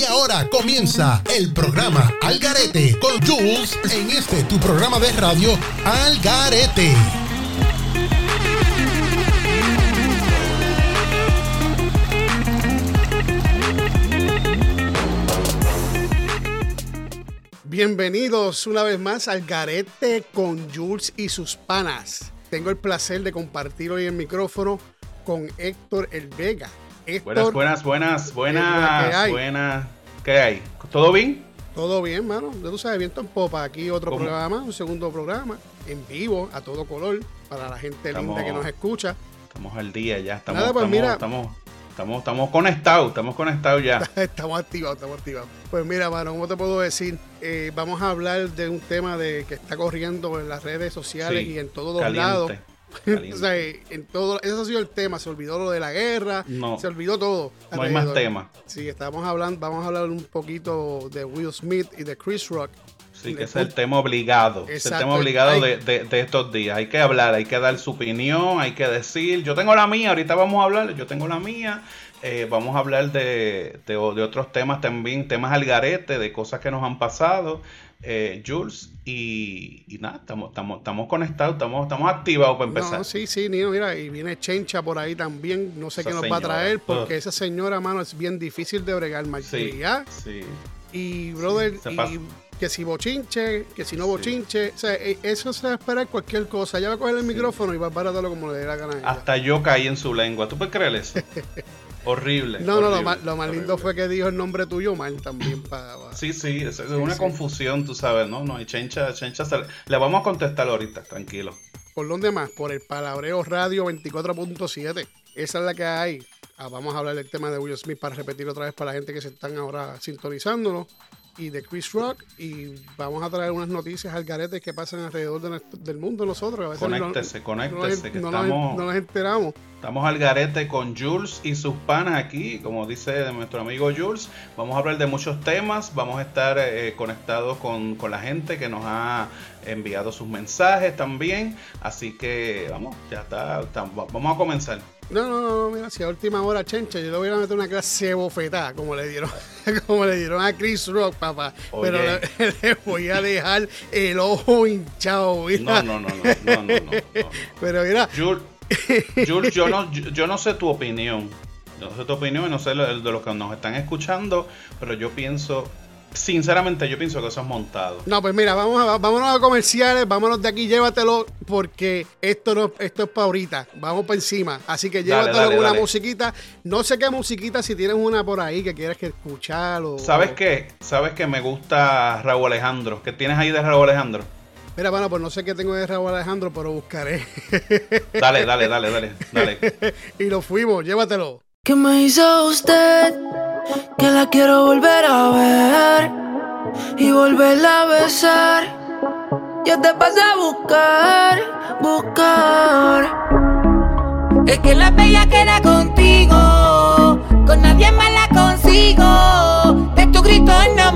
Y ahora comienza el programa Algarete con Jules en este tu programa de radio Algarete. Bienvenidos una vez más al Garete con Jules y sus panas. Tengo el placer de compartir hoy el micrófono con Héctor El Vega. Buenas, buenas, buenas, buenas, buenas. ¿Qué hay? ¿Todo bien? Todo bien, mano. Ya tú sabes, viento en popa. Aquí otro programa, un segundo programa, en vivo, a todo color, para la gente linda que nos escucha. Estamos al día ya, estamos, Nada, pues mira, estamos Estamos, estamos conectados, estamos conectados ya. estamos activados, estamos activados. Pues mira, mano, ¿cómo te puedo decir? Eh, vamos a hablar de un tema de que está corriendo en las redes sociales y en todos los lados. o sea, en todo, ese ha sido el tema. Se olvidó lo de la guerra, no, se olvidó todo. No hay más temas. Sí, estamos hablando, vamos a hablar un poquito de Will Smith y de Chris Rock. Sí, que es el tema obligado. Es el tema obligado de, de, estos días. Hay que hablar, hay que dar su opinión, hay que decir. Yo tengo la mía, ahorita vamos a hablar. Yo tengo la mía. Eh, vamos a hablar de, de, otros temas también, temas al garete, de cosas que nos han pasado. Eh, Jules, y, nada, estamos, estamos, estamos conectados, estamos, estamos activados para empezar. No, sí, sí, Nino, mira, y viene Chencha por ahí también, no sé qué nos va a traer, porque esa señora, mano, es bien difícil de bregar, sí, sí. Y, brother, y, que si bochinche, que si no bochinche. O sea, e, eso se va a esperar cualquier cosa. Ya va a coger el micrófono y va a baratarlo como le dé la gana. Hasta yo caí en su lengua. ¿Tú puedes creer eso? horrible. No, no, lo más, lo más lindo fue que dijo el nombre tuyo mal también. Para, Sí, sí, es, una confusión, tú sabes, ¿no? No, y Chencha, Chencha, le vamos a contestar ahorita, tranquilo. ¿Por dónde más? Por el Palabreo Radio 24.7. Esa es la que hay. Ah, vamos a hablar del tema de Will Smith para repetir otra vez para la gente que se están ahora sintonizándolo y de Chris Rock y vamos a traer unas noticias al garete que pasan alrededor del mundo nosotros. A veces conéctese, no, conéctese, que estamos, no nos enteramos. Estamos al garete con Jules y sus panas aquí, como dice nuestro amigo Jules. Vamos a hablar de muchos temas, vamos a estar eh, conectados con, con, la gente que nos ha enviado sus mensajes también. Así que vamos, ya está vamos a comenzar. No, no, no, mira, si a última hora, chencha, yo le voy a meter una clase de bofetada, como le dieron, como le dieron a Chris Rock, papá. Pero le, voy a dejar el ojo hinchado, mira. No, no, no, no, no, no, Pero mira. Jules, yo no, yo no sé tu opinión. Yo no sé tu opinión y no sé de los que nos están escuchando, pero yo pienso Sinceramente, yo pienso que eso es montado. No, pues mira, vamos a, vámonos a comerciales, vámonos de aquí, llévatelo, porque esto no, esto es para ahorita. Vamos para encima. Así que llévatelo con una musiquita. No sé qué musiquita, si tienes una por ahí que quieras que escuchar o. ¿Sabes qué? ¿Sabes que me gusta Raúl Alejandro? ¿Qué tienes ahí de Raúl Alejandro? Mira, bueno, pues no sé qué tengo de Raúl Alejandro, pero buscaré. Dale, dale, dale, dale, dale. y lo fuimos, llévatelo. ¿Qué me hizo usted? Que la quiero volver a ver y volverla a besar. Yo te pasé a buscar, buscar. Es que la bella queda contigo, con nadie más la consigo. De tu grito no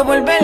quiero volver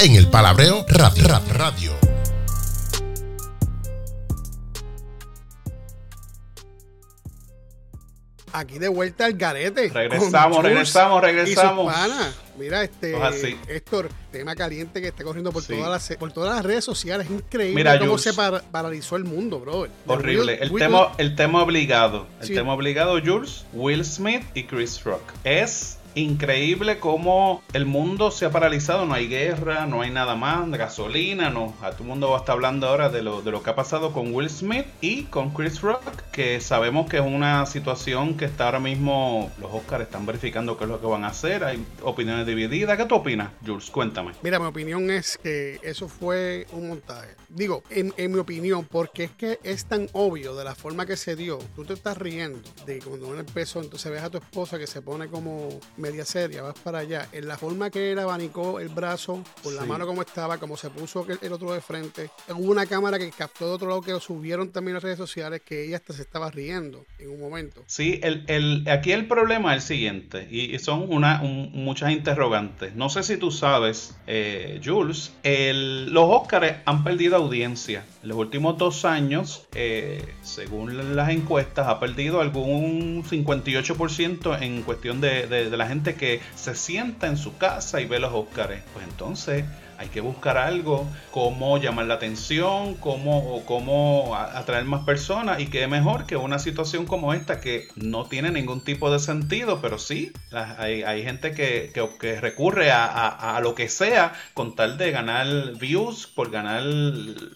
en el Palabreo Radio. Ra- Radio. Aquí de vuelta al garete. Regresamos, regresamos, regresamos. Mira, este Pues así. Héctor, tema caliente que está corriendo por, Sí. todas las, por todas las redes sociales. Es increíble Mira, cómo Jules. se para- paralizó el mundo, bro. Horrible. El Will- tema, el tema obligado. El Sí. tema obligado, Jules, Will Smith y Chris Rock. Es increíble cómo el mundo se ha paralizado. No hay guerra, no hay nada más, gasolina, no. A todo el mundo está hablando ahora de lo, de lo que ha pasado con Will Smith y con Chris Rock, que sabemos que es una situación que está ahora mismo. Los Oscars están verificando qué es lo que van a hacer. Hay opiniones divididas. ¿Qué tú opinas, Jules? Cuéntame. Mira, mi opinión es que eso fue un montaje. Digo, en, en mi opinión, porque es que es tan obvio de la forma que se dio. Tú te estás riendo de cuando uno empezó, entonces ves a tu esposa que se pone como media seria, vas para allá. En la forma que él abanicó el brazo, con la mano como estaba, como se puso el, otro de frente. Hubo una cámara que captó de otro lado que lo subieron también las redes sociales que ella hasta se estaba riendo en un momento. Sí, el, el, aquí el problema es el siguiente, y, y son una, un- muchas interrogantes. No sé si tú sabes, eh, Jules, el- los Óscares han perdido audiencia. En los últimos dos años, eh, según las encuestas, ha perdido algún 58% en cuestión de, de- de la gente que se sienta en su casa y ve los Óscares. Pues entonces hay que buscar algo, cómo llamar la atención, cómo, cómo atraer más personas y qué mejor que una situación como esta que no tiene ningún tipo de sentido, pero sí, hay, gente que, que- recurre a, a- lo que sea con tal de ganar views, por ganar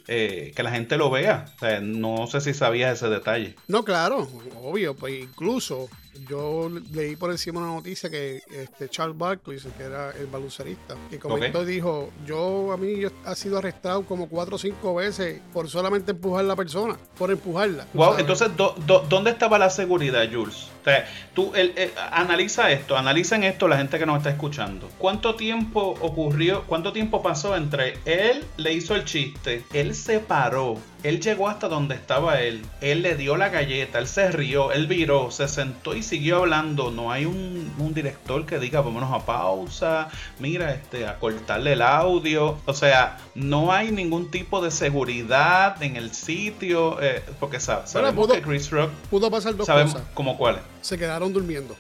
eh, que la gente lo vea. No sé si sabías ese detalle. No, claro, obvio, pues incluso yo leí por encima una noticia que este Charles Barkley, que era el baloncerista, que comentó Ok. y dijo, yo a mí yo ha sido arrestado como cuatro o cinco veces por solamente empujar a la persona, por empujarla. Wow, sabes. entonces, do- do- ¿dónde estaba la seguridad, Jules? O sea, tú el- el- analiza esto, analicen esto la gente que nos está escuchando. ¿Cuánto tiempo ocurrió, cuánto tiempo pasó entre él le hizo el chiste, él se paró, él llegó hasta donde estaba él, él le dio la galleta, él se rió, él viró, se sentó y siguió hablando. No hay un, un director que diga, vámonos a pausa, mira, este, a cortarle el audio. O sea, no hay ningún tipo de seguridad en el sitio, eh, porque sa- sabemos pudo- que Chris Rock, Pudo pasar dos sabemos cosas. como cuáles. Se quedaron durmiendo.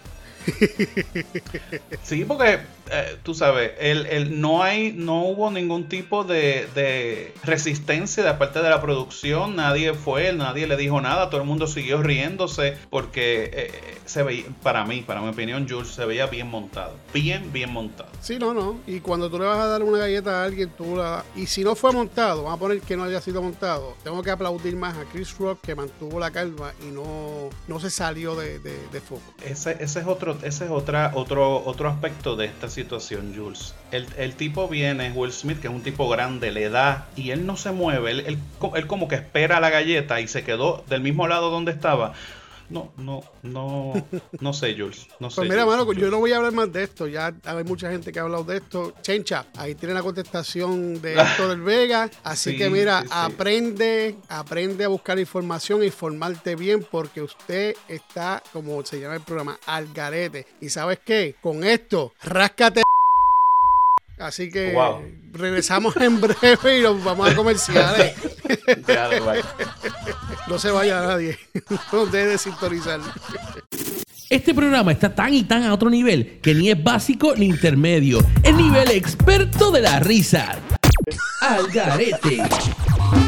Sí, porque eh, tú sabes, el, el- no hay, no hubo ningún tipo de, de resistencia de parte de la producción, nadie fue, nadie le dijo nada, todo el mundo siguió riéndose porque eh, se veía, para mí, para mi opinión, Jules se veía bien montado, bien, bien montado. Sí, no, no. Y cuando tú le vas a dar una galleta a alguien, tú la... Y si no fue montado, vamos a poner que no haya sido montado, tengo que aplaudir más a Chris Rock que mantuvo la calma y no, no se salió de, de, de foco. Ese, ese es otro, ese es otra, otro, otro aspecto de esta situación, Jules. El, el tipo viene, Will Smith, que es un tipo grande, le da y él no se mueve. Él, él él como que espera la galleta y se quedó del mismo lado donde estaba. No, no, no, no sé, Jules. No pues mira, mano, yo no voy a hablar más de esto. Ya hay mucha gente que ha hablado de esto. Chencha, ahí tiene la contestación de Héctor del Vega. Así que mira, aprende, aprende a buscar información, informarte bien, porque usted está, como se llama el programa, al garete. Y sabes qué, con esto, ráscate. Así que regresamos en breve y nos vamos a comerciales. no se vaya nadie. No deje de sintonizar. Este programa está tan y tan a otro nivel que ni es básico ni intermedio. El nivel experto de la risa. Algarete. Y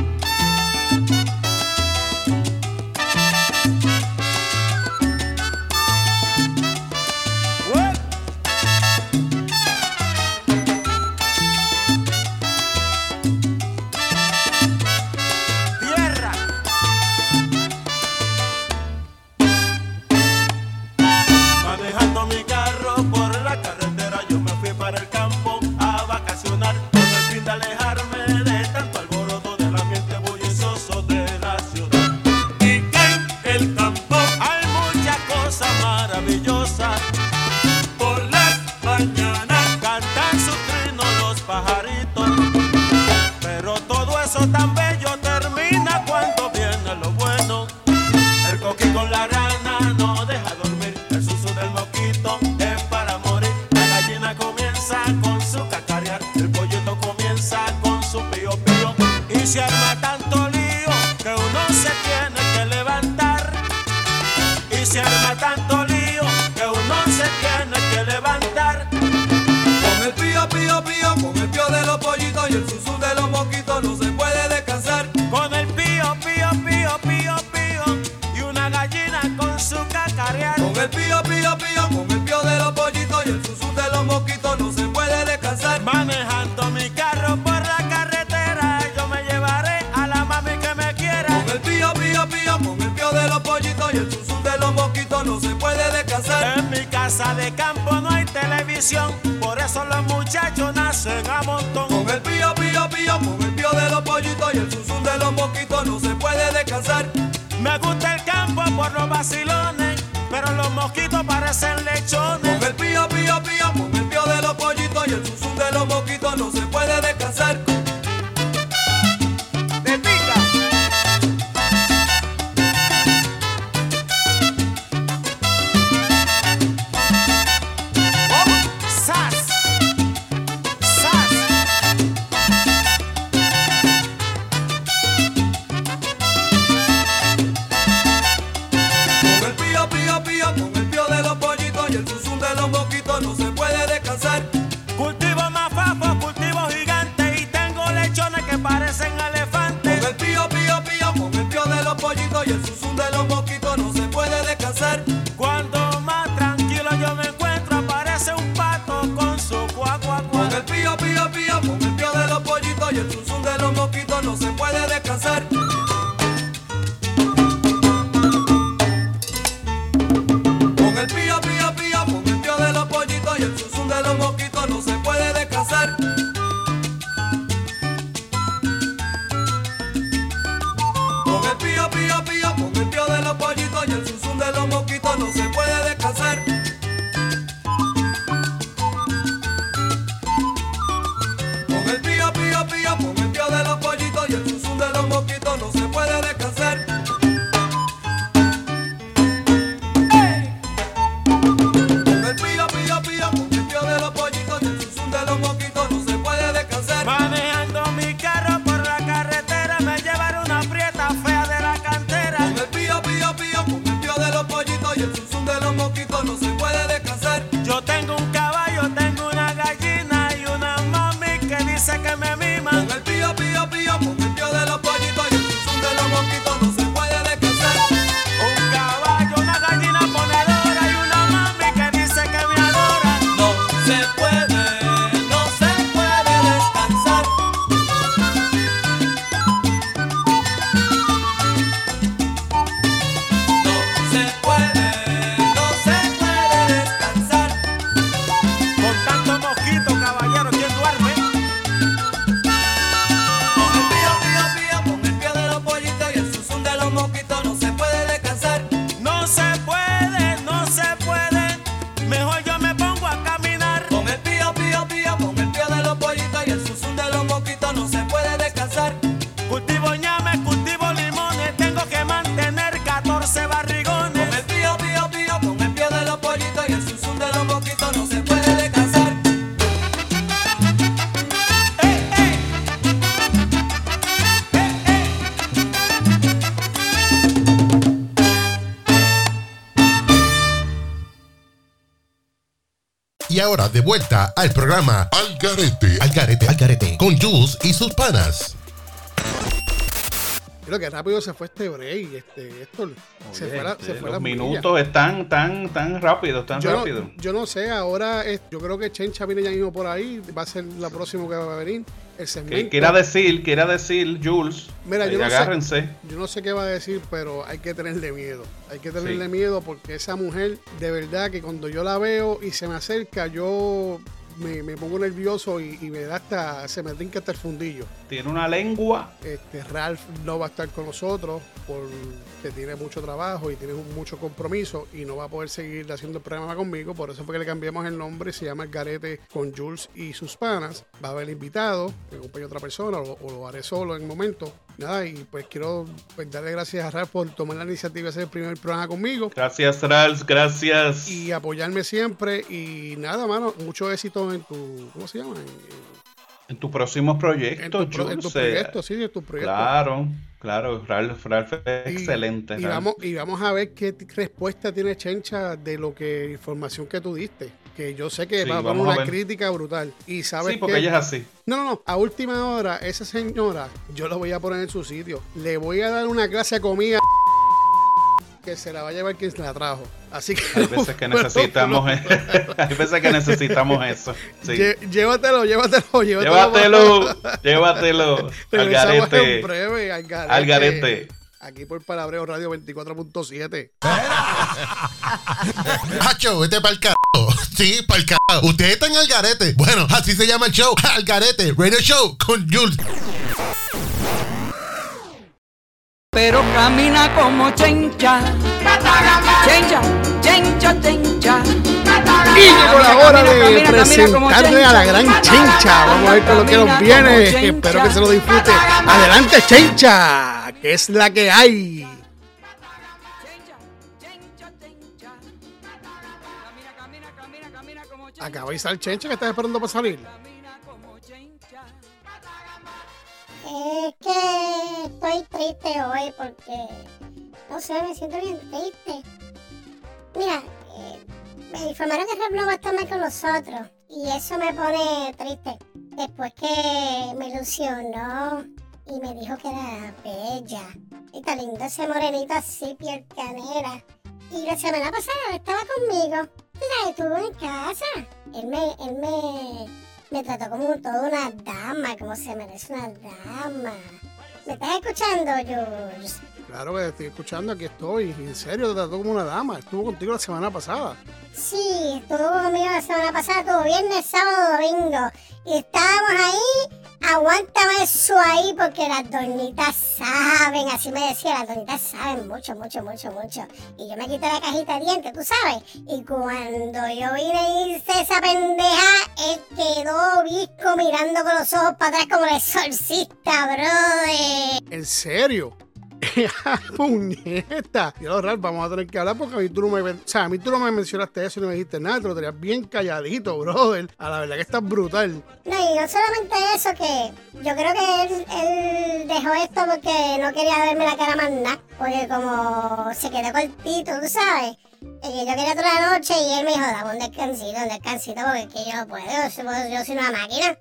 remorqué dans saca de vuelta al programa Al Garete, Al Garete, Al Garete, con Jules y sus panas. Creo que rápido se fue este break, este, esto se fue la, se fue los minutos están tan, tan rápidos, tan yo rápido. No, yo no sé, ahora yo creo que Chencha viene ya mismo por ahí, va a ser la próxima que va a venir. El segmento. Quiera decir, quiera decir, Jules. Mira, yo no agárrense. Sé, yo no sé qué va a decir, pero hay que tenerle miedo. Hay que tenerle miedo porque esa mujer, de verdad que cuando yo la veo y se me acerca, yo me, pongo nervioso y, me da hasta, se me trinca hasta el fundillo. Tiene una lengua. Este, Ralph no va a estar con nosotros porque tiene mucho trabajo y tiene mucho compromiso y no va a poder seguir haciendo el programa conmigo. Por eso fue que le cambiamos el nombre. Se llama El Garete con Jules y sus panas. Va a haber invitado, me acompaña otra persona o, o lo haré solo en el momento nada, y pues quiero pues, darle gracias a Ralph por tomar la iniciativa de hacer el primer programa conmigo. Gracias, Ralph, gracias. Y apoyarme siempre. Y nada, mano, mucho éxito en tu. ¿Cómo se llama? En, tus próximos proyectos, en, tu, en tus proyectos, sí, en tus proyectos. Claro, claro, Ralph, Ralph es excelente. Y vamos, y vamos a ver qué respuesta tiene Chencha de lo que información que tú diste que yo sé que va a poner una crítica brutal. Y sabes sí, porque ella es así. No, no, no. A última hora, esa señora, yo la voy a poner en su sitio. Le voy a dar una clase de comida que se la va a llevar quien se la trajo. Así que hay veces que necesitamos hay veces que necesitamos eso. Sí. Llévatelo, llévatelo, llévatelo. Llévatelo, llévatelo. Al garete. Breve, al garete. Al garete. Aquí por Palabreo Radio 24.7. Hacho, vete para el carajo. Sí, para el carajo. Ustedes están al garete. Bueno, así se llama el show. Al garete. Radio Show con Jules. Pero camina como chencha. Chencha, chencha, chencha. Y llegó la hora de presentarle a la gran chencha. Vamos a ver con lo que nos viene. Espero que se lo disfrute. Adelante, chencha que es la que hay. Acaba de salir Chencha que estás esperando para salir. Es que estoy triste hoy porque, no sé, me siento bien triste. Mira, eh, me informaron que Reblo va a estar con nosotros y eso me pone triste. Después que me ilusionó y me dijo que era bella. Y tan linda ese morenito así, piel canera. Y la semana pasada estaba conmigo. La estuvo en casa. Él me, él me, me trató como toda una dama, como se merece una dama. ¿Me estás escuchando, Jules? Claro que estoy escuchando, aquí estoy. En serio, te trató como una dama. Estuvo contigo la semana pasada. Sí, estuvo conmigo la semana pasada, todo viernes, sábado, domingo. Y estábamos ahí aguántame eso ahí porque las donitas saben, así me decía, las donitas saben mucho, mucho, mucho, mucho. Y yo me quité la cajita de dientes, tú sabes. Y cuando yo vine y hice esa pendeja, él quedó visco mirando con los ojos para atrás como el exorcista, brother. ¿En serio? ¡Puñeta! Y ahora, vamos a tener que hablar porque a mí tú no me, o sea, a mí tú no me mencionaste eso y no me dijiste nada, te lo tenías bien calladito, brother. A la verdad que estás brutal. No, y no solamente eso, que yo creo que él, él dejó esto porque no quería verme la cara más nada, porque como se quedó cortito, tú sabes. Eh, yo quería toda la noche y él me dijo, dame un descansito, un descansito, porque es que yo no puedo, yo, yo soy una máquina.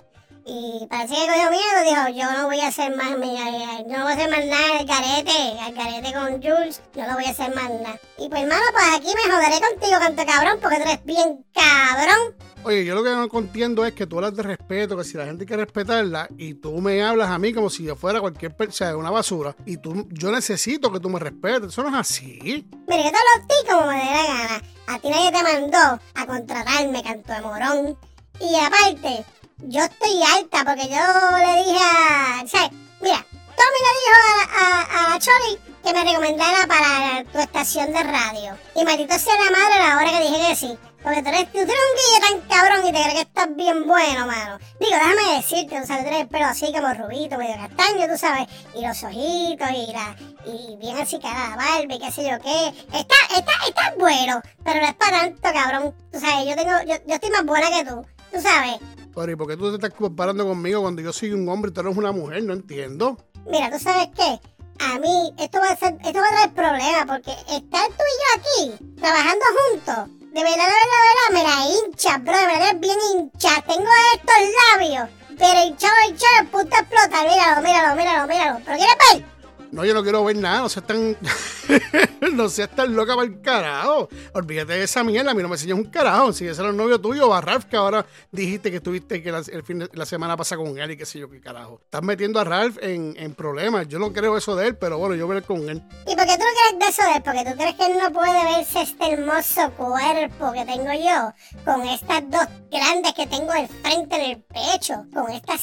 Y parece que cogió miedo, dijo, yo no voy a hacer más, yo no voy a hacer más nada al carete, al carete con Jules, yo no voy a hacer más nada. Y pues hermano, pues aquí me joderé contigo, canto cabrón, porque tú eres bien cabrón. Oye, yo lo que no entiendo es que tú hablas de respeto, que si la gente quiere respetarla, y tú me hablas a mí como si yo fuera cualquier persona, una basura, y tú, yo necesito que tú me respetes, eso no es así. Mire, yo te lo ti como me dé la gana. A ti nadie te mandó a contratarme, canto de morón. Y aparte, yo estoy alta porque yo le dije a. ¿sabes? Mira, Tommy le dijo a, a, Choli que me recomendara para tu estación de radio. Y maldito sea la madre la hora que dije que sí. Porque tú eres, tú eres un guille tan cabrón y te crees que estás bien bueno, mano. Digo, déjame decirte, tú sabes, tú tienes el así como rubito, medio castaño, tú sabes. Y los ojitos y la... Y bien así cara la barba y qué sé yo qué. Está, está, está bueno, pero no es para tanto, cabrón. Tú sabes, yo tengo... Yo, yo estoy más buena que tú, tú sabes. Pero ¿y por qué tú te estás comparando conmigo cuando yo soy un hombre y tú eres una mujer? No entiendo. Mira, ¿tú sabes qué? A mí esto va a, ser, esto va a traer problemas porque estar tú y yo aquí trabajando juntos de verdad, de verdad, de verdad, me la hincha, bro, de verdad es bien hincha. Tengo estos labios, pero hinchado, hinchado, punto explota. Míralo, míralo, míralo, míralo. ¿Pero quieres ver? No, yo no quiero ver nada, no seas tan. no seas tan loca para el carajo. Olvídate de esa mierda, a mí no me enseñas un carajo. Si ese era el novio tuyo, a Ralph, que ahora dijiste que estuviste que el fin de, la semana pasada con él y qué sé yo qué carajo. Estás metiendo a Ralph en, en, problemas. Yo no creo eso de él, pero bueno, yo voy a ver con él. ¿Y por qué tú no crees de eso de él? Porque tú crees que él no puede verse este hermoso cuerpo que tengo yo, con estas dos grandes que tengo al frente en el pecho, con esta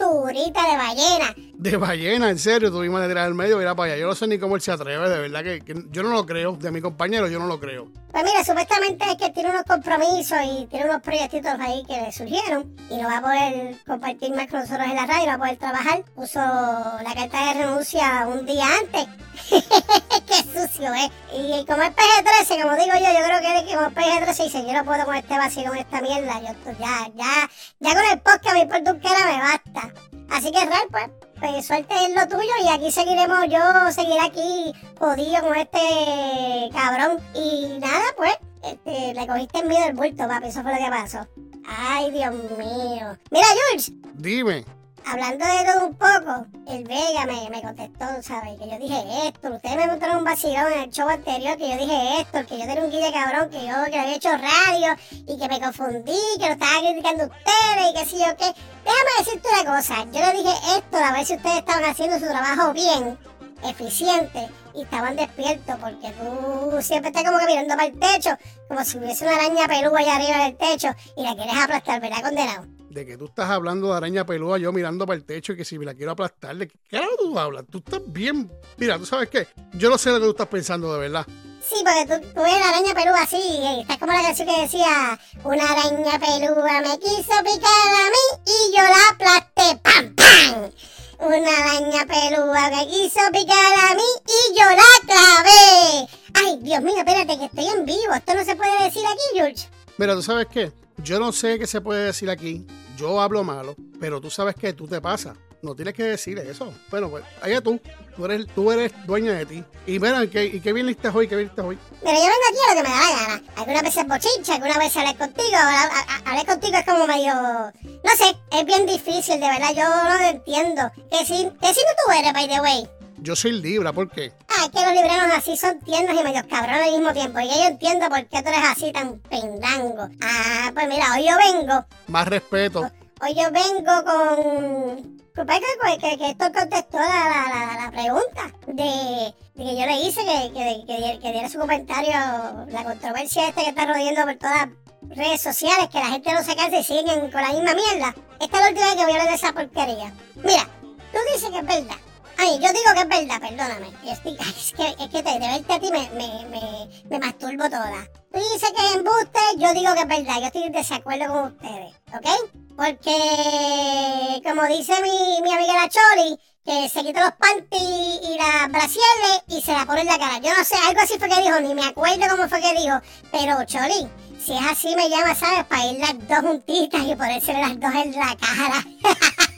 de ballena. De ballena, en serio, tuvimos de tirar al medio, mira para allá. Yo no sé ni cómo él se atreve, de verdad que, que yo no lo creo. De mi compañero, yo no lo creo. Pues mira, supuestamente es que tiene unos compromisos y tiene unos proyectitos ahí que le surgieron y no va a poder compartir más con nosotros en la radio, no va a poder trabajar. Puso la carta de renuncia un día antes. Qué sucio, ¿eh? Y como es PG-13, como digo yo, yo creo que como es PG-13 dice, yo no puedo con este vacío, con esta mierda. Yo ya, ya, ya con el podcast mi por me basta. Así que real, pues, pues suerte es lo tuyo y aquí seguiremos, yo seguiré aquí jodido con este cabrón. Y nada, pues, este, le cogiste miedo el bulto, papi, eso fue lo que pasó. Ay, Dios mío. Mira, Jules. Dime hablando de todo un poco, el Vega me, me contestó, ¿sabes? Que yo dije esto. Ustedes me montaron un vacilón en el show anterior que yo dije esto, que yo tenía un guille cabrón, que yo que había hecho radio y que me confundí, que lo estaba criticando ustedes y que sí yo qué. Déjame decirte una cosa. Yo le dije esto a ver si ustedes estaban haciendo su trabajo bien, eficiente y estaban despiertos porque tú siempre estás como que mirando para el techo, como si hubiese una araña pelúa allá arriba del techo y la quieres aplastar, ¿verdad, condenado? De que tú estás hablando de araña peluda, yo mirando para el techo y que si me la quiero aplastar, ¿de qué carajo tú hablas? Tú estás bien. Mira, ¿tú sabes qué? Yo no sé lo que tú estás pensando de verdad. Sí, porque tú, tú ves la araña peluda así, y estás como la canción que decía, una araña peluda me quiso picar a mí y yo la aplasté, ¡pam, pam! Una araña peluda me quiso picar a mí y yo la clavé. Ay, Dios mío, espérate que estoy en vivo, esto no se puede decir aquí, George. Mira, ¿tú sabes qué? Yo no sé qué se puede decir aquí. Yo hablo malo, pero tú sabes que tú te pasas. No tienes que decir eso. Bueno, pues allá tú. Tú eres, tú eres dueña de ti. Y mira, ¿qué, ¿y qué viniste hoy? ¿Qué viniste hoy? Mira, yo vengo aquí a lo que me da la gana. Algunas veces bochincha, algunas veces hablar contigo. Hablar contigo es como medio... No sé, es bien difícil, de verdad. Yo no entiendo. ¿Qué si, qué si no tú eres, by the way? Yo soy Libra, ¿por qué? Ah, es que los libreros así son tiernos y medio cabrones al mismo tiempo. Y yo entiendo por qué tú eres así tan pendango. Ah, pues mira, hoy yo vengo. Más respeto. Hoy yo vengo con. Que, que, que esto contestó la, la, la, pregunta de, de, que yo le hice que, que, que, diera su comentario, la controversia esta que está rodeando por todas las redes sociales, que la gente no se canse y siguen con la misma mierda. Esta es la última vez que voy a hablar de esa porquería. Mira, tú dices que es verdad Ay, yo digo que es verdad, perdóname. Es que, es que, es que de verte a ti me, me, me, me masturbo toda. Tú dices que es embuste, yo digo que es verdad. Yo estoy en desacuerdo con ustedes, ¿ok? Porque, como dice mi, mi amiga la Choli, que se quitó los panties y las brasieres y se la pone en la cara. Yo no sé, algo así fue que dijo, ni me acuerdo cómo fue que dijo. Pero, Choli, si es así me llama, ¿sabes? Para ir las dos juntitas y ponerse las dos en la cara.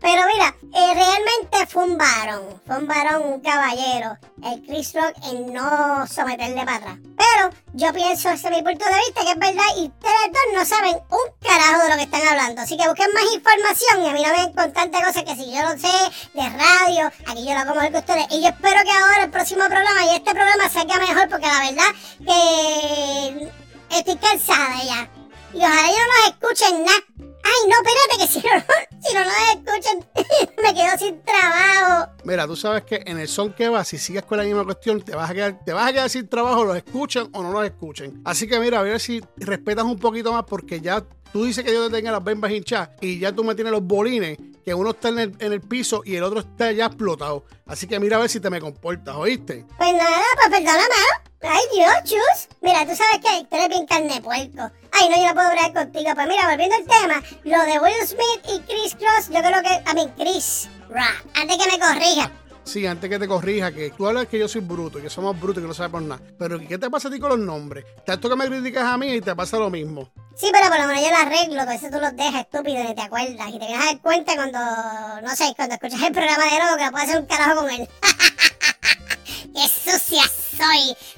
Pero mira, eh, realmente fue un varón, fue un varón, un caballero, el Chris Rock en no someterle para atrás. Pero yo pienso, desde mi punto de vista, que es verdad y ustedes dos no saben un carajo de lo que están hablando. Así que busquen más información y a mí no me con tantas cosas que si yo lo sé de radio, aquí yo lo hago mejor que ustedes. Y yo espero que ahora el próximo programa y este programa salga mejor porque la verdad que estoy cansada ya. Y ojalá ellos no nos escuchen nada. Ay, no, espérate, que si no, si no nos escuchan, me quedo sin trabajo. Mira, tú sabes que en el son que va, si sigues con la misma cuestión, te vas a quedar, te vas a quedar sin trabajo, los escuchan o no los escuchen. Así que mira, a ver si respetas un poquito más, porque ya tú dices que Dios te tenga las bembas hinchadas y ya tú me tienes los bolines, que uno está en el, en el piso y el otro está ya explotado. Así que mira a ver si te me comportas, ¿oíste? Pues nada, pues perdóname. Ay, Dios, chus. Mira, tú sabes que tú eres bien carne puerco. Ay, no, yo no puedo hablar contigo. Pues mira, volviendo al tema, lo de Will Smith y Chris Cross, yo creo que, a mí, Chris Rock, antes que me corrija. Sí, antes que te corrija, que tú hablas que yo soy bruto, que somos brutos, que no sabemos nada. Pero ¿qué te pasa a ti con los nombres? Tanto que me criticas a mí y te pasa lo mismo. Sí, pero por lo menos yo lo arreglo, a veces tú los dejas estúpidos y te acuerdas. Y te a dar cuenta cuando, no sé, cuando escuchas el programa de nuevo que no puedes hacer un carajo con él.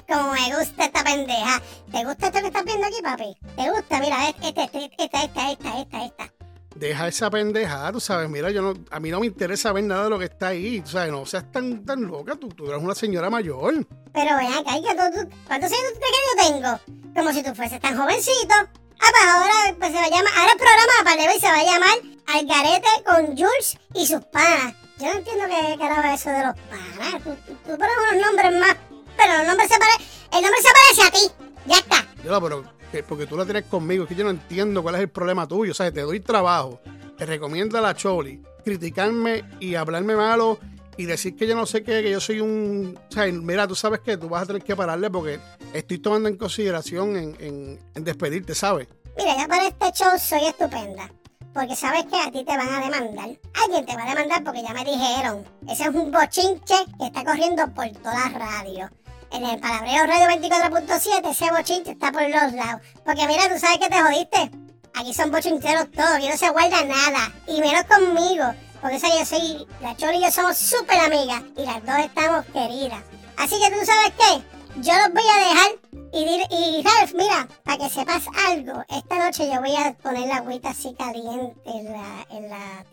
Como me gusta esta pendeja. ¿Te gusta esto que estás viendo aquí, papi? ¿Te gusta? Mira, este, este, esta, esta, esta, esta, esta. Deja esa pendeja, tú sabes, mira, yo no, a mí no me interesa ver nada de lo que está ahí, tú sabes, no seas tan, tan loca, tú, tú eres una señora mayor. Pero ven acá, ¿tú, ¿cuántos años tú crees que yo tengo? Como si tú fueses tan jovencito. Ah, pues ahora pues se va a llamar, ahora el programa para hoy se va a llamar Algarete con Jules y sus panas. Yo no entiendo qué carajo es eso de los panas. Tú, tú, pones unos nombres más, pero el nombre se parece, el nombre se parece a ti. Ya está. Yo, pero porque tú la tienes conmigo, es que yo no entiendo cuál es el problema tuyo. O sea, te doy trabajo, te recomiendo a la Choli, criticarme y hablarme malo y decir que yo no sé qué, que yo soy un. O sea, mira, tú sabes que tú vas a tener que pararle porque estoy tomando en consideración en, en despedirte, ¿sabes? Mira, ya para este show soy estupenda. Porque sabes que a ti te van a demandar. Alguien te va a demandar porque ya me dijeron. Ese es un bochinche que está corriendo por toda la radio. En el palabreo radio 24.7 ese bochinche está por los lados. Porque mira, tú sabes que te jodiste. Aquí son bochincheros todos, aquí no se guarda nada. Y menos conmigo. Porque yo soy, la Chori y yo somos súper amigas. Y las dos estamos queridas. Así que tú sabes qué, yo los voy a dejar y, y Ralph, mira, para que sepas algo, esta noche yo voy a poner la agüita así caliente en la, en la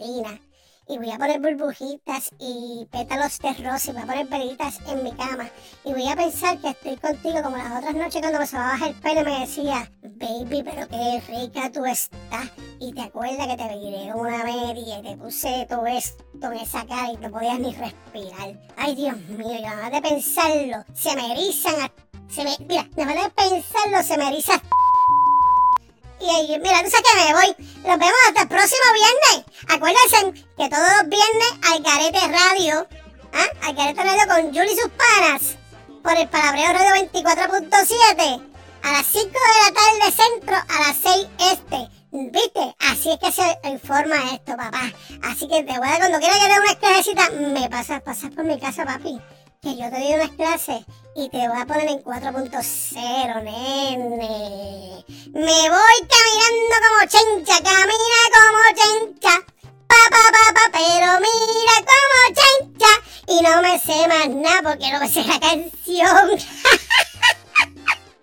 y voy a poner burbujitas y pétalos de rosa y voy a poner velitas en mi cama. Y voy a pensar que estoy contigo como las otras noches cuando me sobaba el pelo me decía, baby, pero qué rica tú estás y te acuerdas que te viré una media y te puse todo esto en esa cara y no podías ni respirar. Ay, Dios mío, nada más de pensarlo, se me erizan, se me, mira, nada de pensarlo se me erizan y mira, tú sabes que me voy. Nos vemos hasta el próximo viernes. Acuérdense que todos los viernes al Garete Radio, ¿ah? al Garete Radio con Julie y sus panas, por el Palabreo Radio 24.7, a las 5 de la tarde centro, a las 6 este. ¿Viste? Así es que se informa esto, papá. Así que te voy a cuando quieras que te una clasecita, me pasas, pasas por mi casa, papi. Que yo te doy unas clases y te voy a poner en 4.0, nene. Me voy caminando como chencha, camina como chencha. Pa, pa, pa, pa, pero mira como chencha. Y no me sé más nada porque no sé la canción.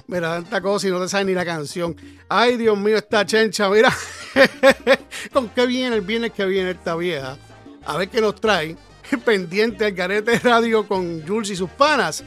Mira, tanta cosa y no te sabes ni la canción. Ay, Dios mío, esta chencha, mira. ¿Con qué viene el que viene esta vieja? A ver qué nos trae. Pendiente al Garete Radio con Jules y sus panas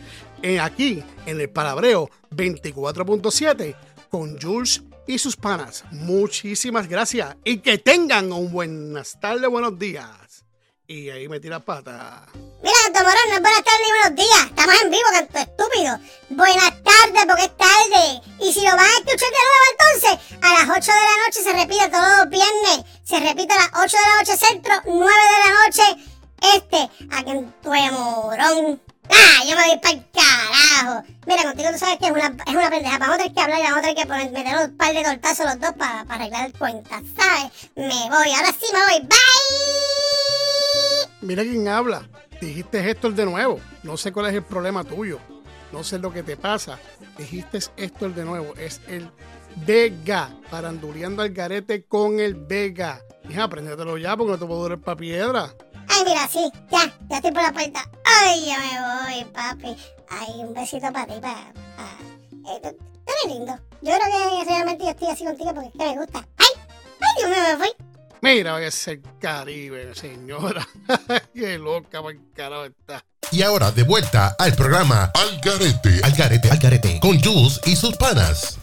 aquí en el Palabreo 24.7 con Jules y sus panas. Muchísimas gracias y que tengan un buenas tardes, buenos días. Y ahí me tira pata. Mira, Tomorón, no es buenas tardes ni buenos días. Estamos en vivo, canto estúpido. Buenas tardes, porque es tarde. Y si lo van a escuchar de nuevo, entonces, a las 8 de la noche se repite todos los viernes. Se repite a las 8 de la noche centro, 9 de la noche este. A que tu morón. ¡Ah! Yo me voy para el carajo. Mira, contigo tú sabes que es una, es una pendeja. Vamos a tener que hablar y a tener que poner, meter un par de tortazos los dos para arreglar cuentas, ¿sabes? Me voy, ahora sí me voy. ¡Bye! Mira quién habla. Dijiste esto de nuevo. No sé cuál es el problema tuyo. No sé lo que te pasa. Dijiste esto de nuevo. Es el Vega. Paranduleando al garete con el Vega. Hija, apréndetelo ya porque no te puedo durar para piedra. Ay, mira, sí, ya, ya estoy por la puerta. Ay, ya me voy, papi. Ay, un besito para ti, para... Eh, eres lindo. Yo creo que realmente yo estoy así contigo porque es que me gusta. ¡Ay! ¡Ay, Dios mío, me fui! Mira, ese el Caribe, señora. Qué loca, carajo está. Y ahora de vuelta al programa Al Garete. Al Garete, Al Garete. Con Jules y sus panas.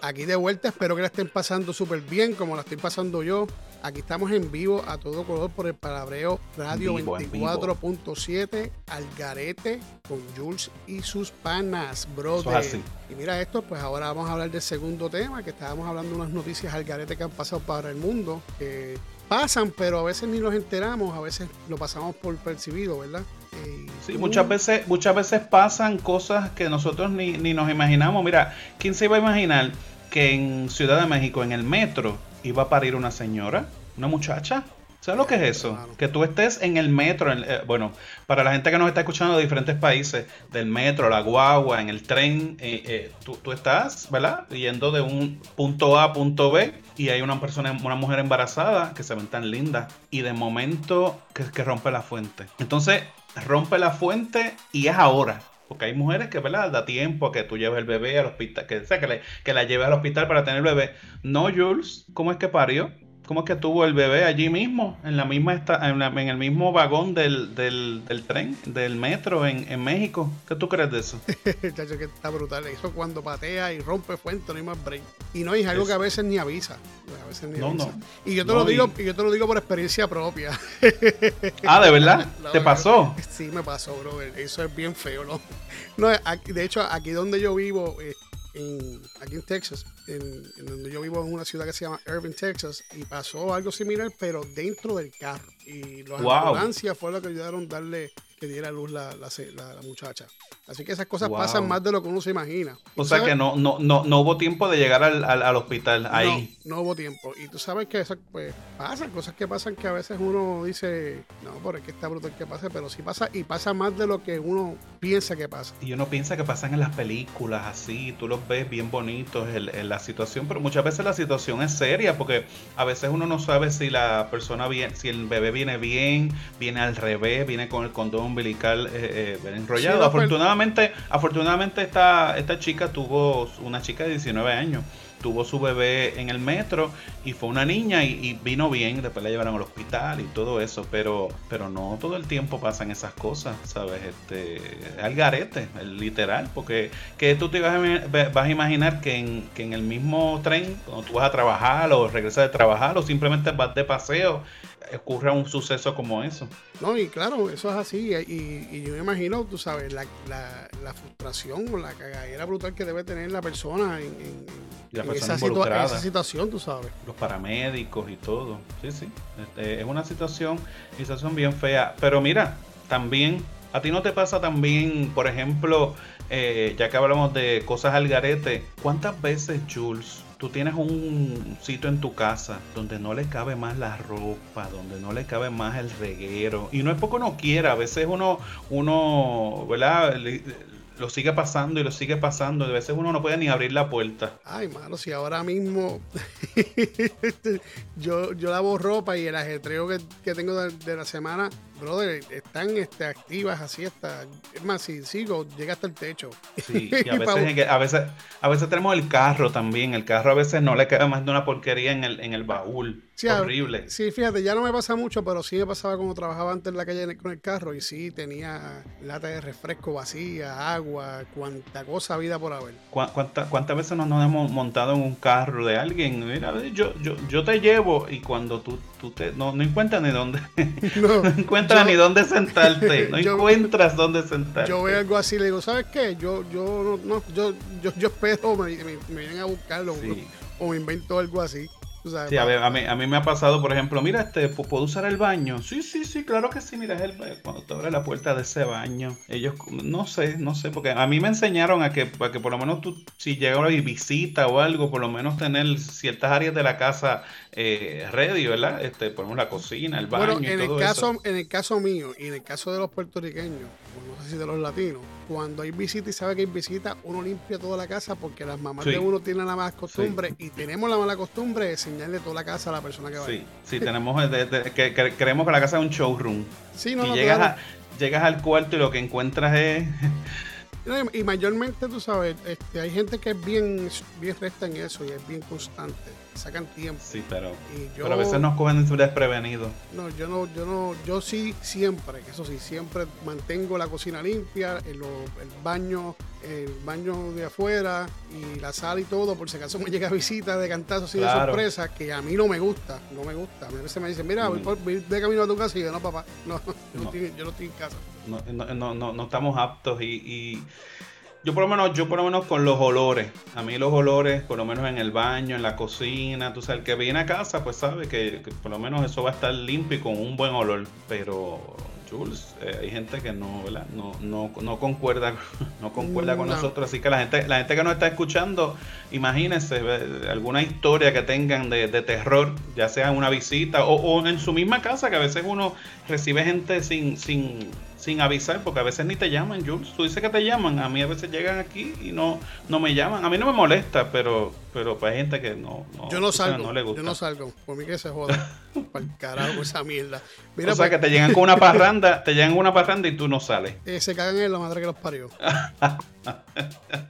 Aquí de vuelta, espero que la estén pasando súper bien, como la estoy pasando yo. Aquí estamos en vivo a todo color por el Palabreo Radio 24.7 Algarete con Jules y sus panas, brother. Y mira esto, pues ahora vamos a hablar del segundo tema, que estábamos hablando de unas noticias Algarete que han pasado para el mundo, que pasan, pero a veces ni nos enteramos, a veces lo pasamos por percibido, ¿verdad? Eh, sí, muchas veces, muchas veces pasan cosas que nosotros ni, ni nos imaginamos. Mira, ¿quién se iba a imaginar que en Ciudad de México, en el metro, iba a parir una señora, una muchacha. ¿Sabes lo que es eso? Que tú estés en el metro, eh, bueno, para la gente que nos está escuchando de diferentes países, del metro, la guagua, en el tren, eh, eh, tú, estás, ¿verdad? Yendo de un punto A a punto B y hay una persona, una mujer embarazada que se ven tan linda y de momento que, que rompe la fuente. Entonces, rompe la fuente y es ahora. Porque hay mujeres que, ¿verdad? Da tiempo a que tú lleves el bebé al hospital, que, sea, que, le, que la lleves al hospital para tener el bebé. No, Jules, ¿cómo es que parió? ¿Cómo es que tuvo el bebé allí mismo, en la misma en, en el mismo vagón del, del, del tren, del metro en, en, México? ¿Qué tú crees de eso? Chacho, que está brutal. Eso cuando patea y rompe fuente, no hay más break. Y no hay algo que a veces ni avisa. A veces ni no, avisa. No. Y yo te lo digo, y... yo te lo digo por experiencia propia. ah, ¿de verdad? ¿Te pasó? Sí, me pasó, bro. Eso es bien feo, ¿no? no de hecho, aquí donde yo vivo, en, aquí en Texas, en, donde yo vivo en una ciudad que se llama Irving, Texas, y pasó algo similar, pero dentro del carro. Y las ambulancias fue lo que ayudaron a darle que diera luz la, la, la, muchacha. Así que esas cosas pasan más de lo que uno se imagina. O sea que no, no, no, no hubo tiempo de llegar al, al, hospital ahí. No, no, hubo tiempo. Y tú sabes que eso pues, pasan, cosas que pasan que a veces uno dice, no, por que está brutal que pase, pero sí pasa y pasa más de lo que uno piensa que pasa. Y uno piensa que pasan en las películas así, tú los ves bien bonitos en, la situación, pero muchas veces la situación es seria porque a veces uno no sabe si la persona viene, si el bebé viene bien, viene al revés, viene con el condón umbilical eh, eh, enrollado. afortunadamente, afortunadamente esta, esta chica tuvo una chica de 19 años tuvo su bebé en el metro y fue una niña y, vino bien, después la llevaron al hospital y todo eso, pero, pero no todo el tiempo pasan esas cosas, ¿sabes? Este, al garete, literal, porque que tú te vas a, vas a imaginar que en, que en el mismo tren, cuando tú vas a trabajar o regresas de trabajar o simplemente vas de paseo, ocurra un suceso como eso. No, y claro, eso es así. Y, yo me imagino, tú sabes, la, la, frustración o la cagadera brutal que debe tener la persona en, esa, situación, tú sabes. Los paramédicos y todo. Sí, sí. Este, es una situación, situación bien fea. Pero mira, también, a ti no te pasa también, por ejemplo, eh, ya que hablamos de cosas al garete, ¿cuántas veces, Jules? Tú tienes un sitio en tu casa donde no le cabe más la ropa, donde no le cabe más el reguero. Y no es poco no quiera, a veces uno, uno, ¿verdad? lo sigue pasando y lo sigue pasando. A veces uno no puede ni abrir la puerta. Ay, mano, si ahora mismo yo, yo lavo ropa y el ajetreo que, que tengo de, la semana, brother, están este, activas así hasta. Es más, si sigo, llega hasta el techo. Sí, y a veces, a veces, a veces tenemos el carro también. El carro a veces no le queda más de una porquería en el, en el baúl. Horrible. Sí, fíjate, ya no me pasa mucho, pero sí me pasaba cuando trabajaba antes en la calle con el carro y sí tenía lata de refresco vacía, agua, cuánta cosa vida por haber. ¿Cuántas veces nos, hemos montado en un carro de alguien? Mira, yo, yo, yo te llevo y cuando tú, tú te, no, no encuentras ni dónde, no, encuentras ni dónde sentarte, no encuentras dónde sentarte. Yo veo algo así y le digo, ¿sabes qué? Yo, yo, no, yo, yo, yo espero, me, me, vienen a buscarlo o me invento algo así sí, a, mí, a, mí, me ha pasado, por ejemplo, mira, este, ¿puedo usar el baño? Sí, sí, sí, claro que sí, mira, es el, cuando te abre la puerta de ese baño. Ellos, no sé, no sé, porque a mí me enseñaron a que, a que por lo menos tú, si llega una visita o algo, por lo menos tener ciertas áreas de la casa eh, ready, ¿verdad? Este, ponemos la cocina, el baño bueno, en el caso, En el caso mío y en el caso de los puertorriqueños, no sé si de los latinos, cuando hay visita y sabe que hay visita, uno limpia toda la casa porque las mamás de uno tienen la mala costumbre y tenemos la mala costumbre de enseñarle toda la casa a la persona que va. Sí, sí, tenemos, que, creemos que la casa es un showroom. Sí, no, y llegas, llegas al cuarto y lo que encuentras es... y mayormente, tú sabes, este, hay gente que es bien, bien recta en eso y es bien constante sacan tiempo. Sí, pero, pero a veces nos cogen desprevenidos. No, yo no, yo no, yo sí siempre, eso sí, siempre mantengo la cocina limpia, el, el baño, el baño de afuera y la sala y todo, por si acaso me llega visita de cantazo así de sorpresa, que a mí no me gusta, no me gusta. A veces me dicen, mira, voy, mm. de camino a tu casa y yo, no, papá, no, yo no, estoy, yo no estoy en casa. No, no, no, no estamos aptos y, y yo por lo menos, yo por lo menos con los olores. A mí los olores, por lo menos en el baño, en la cocina, tú sabes, el que viene a casa, pues sabe que, por lo menos eso va a estar limpio y con un buen olor. Pero, Jules, eh, hay gente que no, ¿verdad? No, no, no concuerda, no concuerda con nosotros. Así que la gente, la gente que nos está escuchando, imagínense alguna historia que tengan de, terror, ya sea en una visita o, o, en su misma casa, que a veces uno recibe gente sin, sin sin avisar, porque a veces ni te llaman, Jules. Tú dices que te llaman, a mí a veces llegan aquí y no, no me llaman. A mí no me molesta, pero, pero pues hay gente que no, yo no salgo, no le gusta. Yo no salgo, por mí que se joda. para el carajo esa mierda. Mira, o sea, pues, que te llegan con una parranda, te llegan con una parranda y tú no sales. Eh, se cagan en la madre que los parió.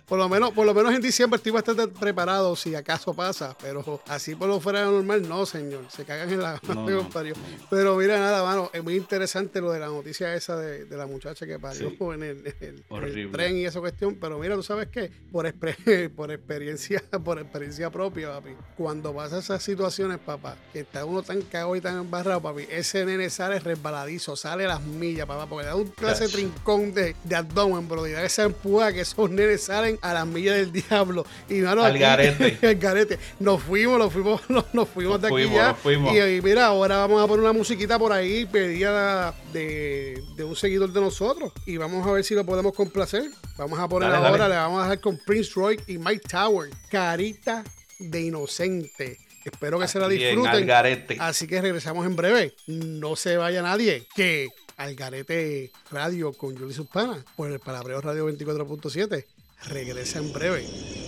por lo menos, por lo menos en diciembre estoy bastante preparado si acaso pasa, pero así por lo fuera normal, no, señor. Se cagan en la que los parió. Pero mira, nada, mano, es muy interesante lo de la noticia esa de, la muchacha que parió en, el, tren y esa cuestión. Pero mira, tú sabes que por, por experiencia, por experiencia propia, papi, cuando pasa esas situaciones, papá, que está uno tan cagado y tan embarrado, papi, ese nene sale resbaladizo, sale las millas, papá, porque da un clase trincón de, de abdomen, bro, y da esa empuja que esos nenes salen a las millas del diablo. Y mano, al garete. al garete. Nos fuimos, nos fuimos, nos, fuimos de aquí ya. Y, mira, ahora vamos a poner una musiquita por ahí pedida de, de, un seguidor de nosotros. Y vamos a ver si lo podemos complacer. Vamos a poner ahora, le vamos a dejar con Prince Roy y Mike Tower. Carita de inocente. Espero que se la disfruten. Así que regresamos en breve. No se vaya nadie. Que Algarete Radio con Julie Suspana por el Palabreo Radio 24.7 regresa en breve.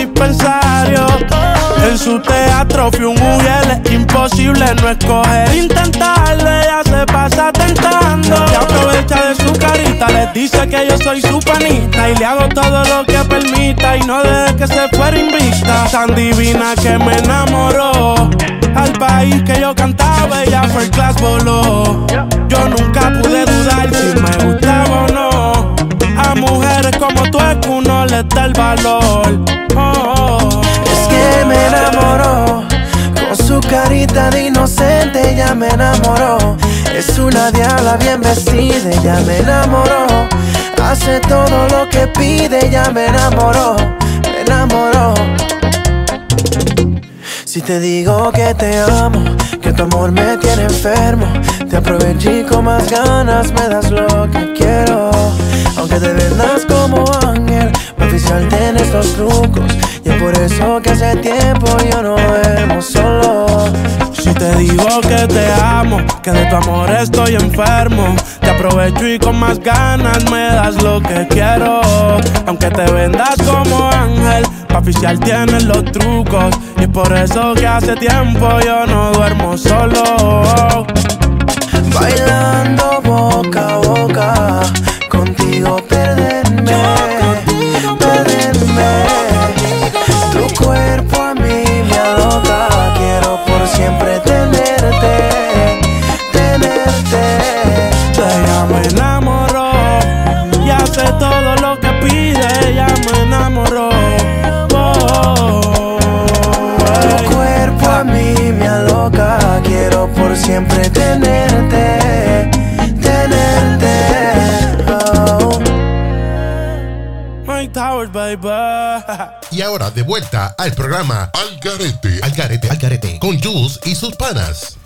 En su teatro fui un mujer, es imposible no escoger, intentarlo, ella se pasa tentando. Y aprovecha de su carita, les dice que yo soy su panita y le hago todo lo que permita y no deje que se fuera invista. Tan divina que me enamoró. Al país que yo cantaba, ella fue el class voló. Yo nunca pude dudar si me gustaba o no. A mujeres como tú es que uno les da el valor. De inocente ya me enamoró. Es una diabla bien vestida, ya me enamoró. Hace todo lo que pide, ya me enamoró. Me enamoró. Si te digo que te amo, que tu amor me tiene enfermo, te aproveché con más ganas, me das lo que quiero. Aunque te vendas como ángel, oficial tiene estos trucos. Y es por eso que hace tiempo yo no duermo solo. Si te digo que te amo, que de tu amor estoy enfermo, te aprovecho y con más ganas me das lo que quiero. Aunque te vendas como ángel, pa' oficial tienes los trucos. Y por eso que hace tiempo yo no duermo solo. Bailando y ahora de vuelta al programa Al Garete, Al Garete, Al Garete, con Jules y sus panas.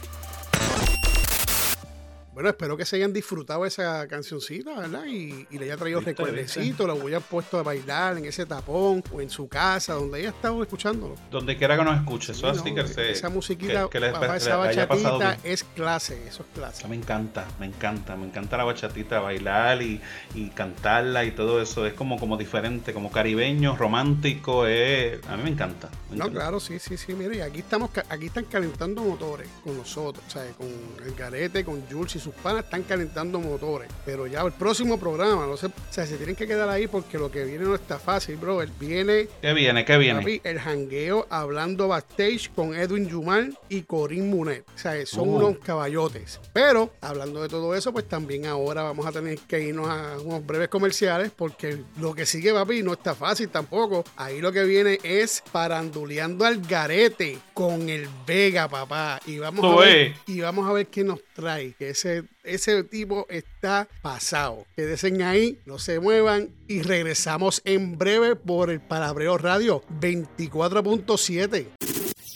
Bueno, espero que se hayan disfrutado esa cancioncita, ¿verdad? Y, le haya traído recuerdecitos, lo hayan puesto a bailar en ese tapón o en su casa, donde haya estado escuchándolo. Donde quiera que nos escuche, eso así que Esa musiquita, que, esa bachatita es clase, eso es clase. Me encanta, me encanta, me encanta la bachatita, bailar y, y cantarla y todo eso. Es como, como diferente, como caribeño, romántico, eh, a mí me encanta. no, claro, sí, sí, sí, mire, aquí estamos, aquí están calentando motores con nosotros, o sea, con el garete, con Jules y sus panas están calentando motores. Pero ya el próximo programa, no sé, o sea, se tienen que quedar ahí porque lo que viene no está fácil, bro. Él viene. ¿Qué viene? ¿Qué viene? el jangueo hablando backstage con Edwin Jumal y Corinne Munet. O sea, son uh. unos caballotes. Pero, hablando de todo eso, pues también ahora vamos a tener que irnos a unos breves comerciales porque lo que sigue, papi, no está fácil tampoco. Ahí lo que viene es paranduleando al garete con el Vega, papá. Y vamos, a ver, y vamos a ver qué nos trae. Que ese, ese tipo está pasado. Quédense ahí, no se muevan y regresamos en breve por el Palabreo Radio 24.7.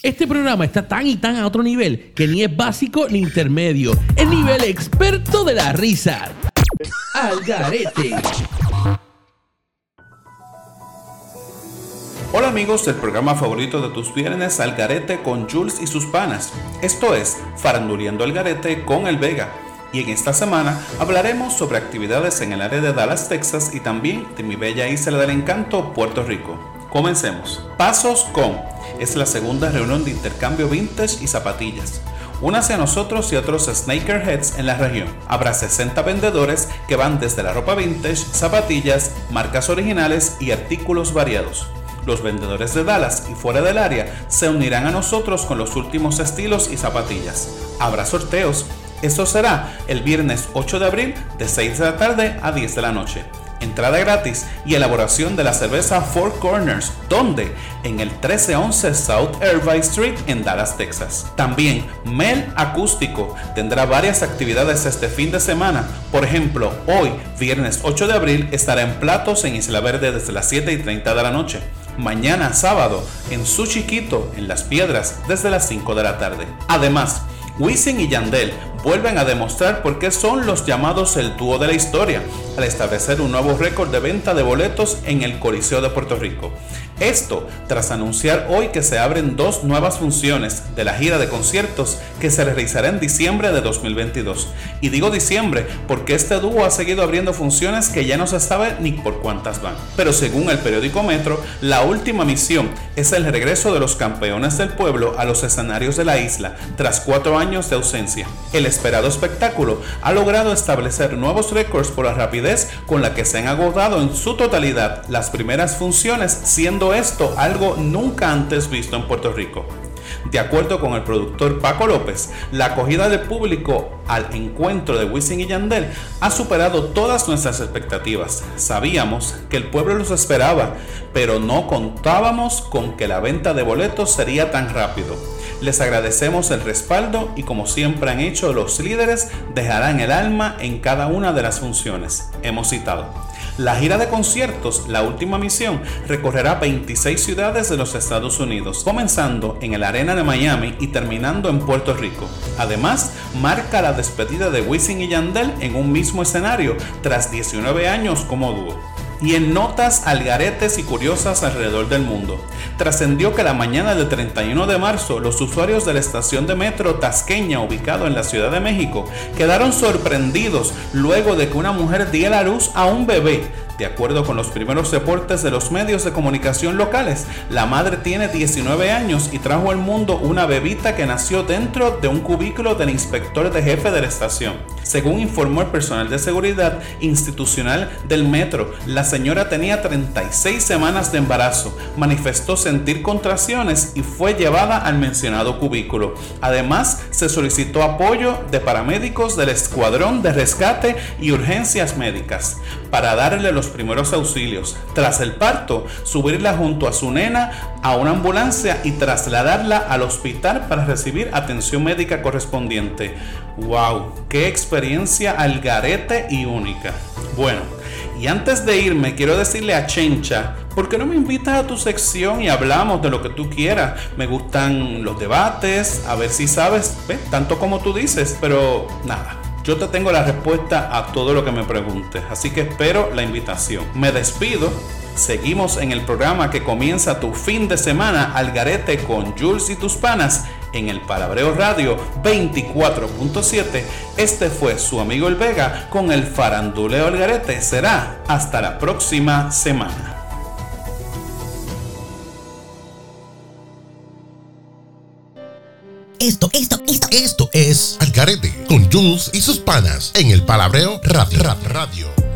Este programa está tan y tan a otro nivel que ni es básico ni intermedio. El nivel experto de la risa. Algarete. Hola amigos del programa favorito de tus viernes Algarete con Jules y sus panas. Esto es Faranduleando Algarete con El Vega. Y en esta semana hablaremos sobre actividades en el área de Dallas, Texas y también de mi bella isla del encanto, Puerto Rico. Comencemos. Pasos con. Es la segunda reunión de intercambio vintage y zapatillas. Únase a nosotros y otros sneakerheads en la región. Habrá 60 vendedores que van desde la ropa vintage, zapatillas, marcas originales y artículos variados. Los vendedores de Dallas y fuera del área se unirán a nosotros con los últimos estilos y zapatillas. Habrá sorteos. Esto será el viernes 8 de abril de 6 de la tarde a 10 de la noche. Entrada gratis y elaboración de la cerveza Four Corners, donde en el 1311 South Irvine Street en Dallas, Texas. También Mel Acústico tendrá varias actividades este fin de semana. Por ejemplo, hoy, viernes 8 de abril, estará en Platos en Isla Verde desde las 7 y 30 de la noche mañana sábado en Su Chiquito, en Las Piedras, desde las 5 de la tarde. Además, Wisin y Yandel vuelven a demostrar por qué son los llamados el dúo de la historia, al establecer un nuevo récord de venta de boletos en el Coliseo de Puerto Rico. Esto tras anunciar hoy que se abren dos nuevas funciones de la gira de conciertos que se realizará en diciembre de 2022. Y digo diciembre porque este dúo ha seguido abriendo funciones que ya no se sabe ni por cuántas van. Pero según el periódico Metro, la última misión es el regreso de los campeones del pueblo a los escenarios de la isla tras cuatro años de ausencia. Esperado espectáculo ha logrado establecer nuevos récords por la rapidez con la que se han agotado en su totalidad las primeras funciones siendo esto algo nunca antes visto en Puerto Rico. De acuerdo con el productor Paco López, la acogida del público al encuentro de Wisin y Yandel ha superado todas nuestras expectativas. Sabíamos que el pueblo los esperaba, pero no contábamos con que la venta de boletos sería tan rápido. Les agradecemos el respaldo y como siempre han hecho los líderes, dejarán el alma en cada una de las funciones. Hemos citado. La gira de conciertos, la última misión, recorrerá 26 ciudades de los Estados Unidos, comenzando en el Arena de Miami y terminando en Puerto Rico. Además, marca la despedida de Wisin y Yandel en un mismo escenario tras 19 años como dúo y en notas algaretes y curiosas alrededor del mundo. Trascendió que la mañana del 31 de marzo los usuarios de la estación de metro Tasqueña ubicado en la Ciudad de México quedaron sorprendidos luego de que una mujer diera luz a un bebé de acuerdo con los primeros reportes de los medios de comunicación locales, la madre tiene 19 años y trajo al mundo una bebita que nació dentro de un cubículo del inspector de jefe de la estación. Según informó el personal de seguridad institucional del metro, la señora tenía 36 semanas de embarazo, manifestó sentir contracciones y fue llevada al mencionado cubículo. Además, se solicitó apoyo de paramédicos del Escuadrón de Rescate y Urgencias Médicas para darle los primeros auxilios. Tras el parto, subirla junto a su nena a una ambulancia y trasladarla al hospital para recibir atención médica correspondiente. ¡Wow! ¡Qué experiencia algarete y única! Bueno, y antes de irme, quiero decirle a Chencha, ¿por qué no me invitas a tu sección y hablamos de lo que tú quieras? Me gustan los debates, a ver si sabes, tanto como tú dices, pero nada Yo te tengo la respuesta a todo lo que me preguntes, así que espero la invitación. Me despido. Seguimos en el programa que comienza tu fin de semana al garete con Jules y tus panas en el Palabreo Radio 24.7. Este fue su amigo El Vega con el faranduleo al garete. Será hasta la próxima semana. Esto, esto, esto, esto es Algarete con Jules y sus panas en el Palabreo Radio. Radio.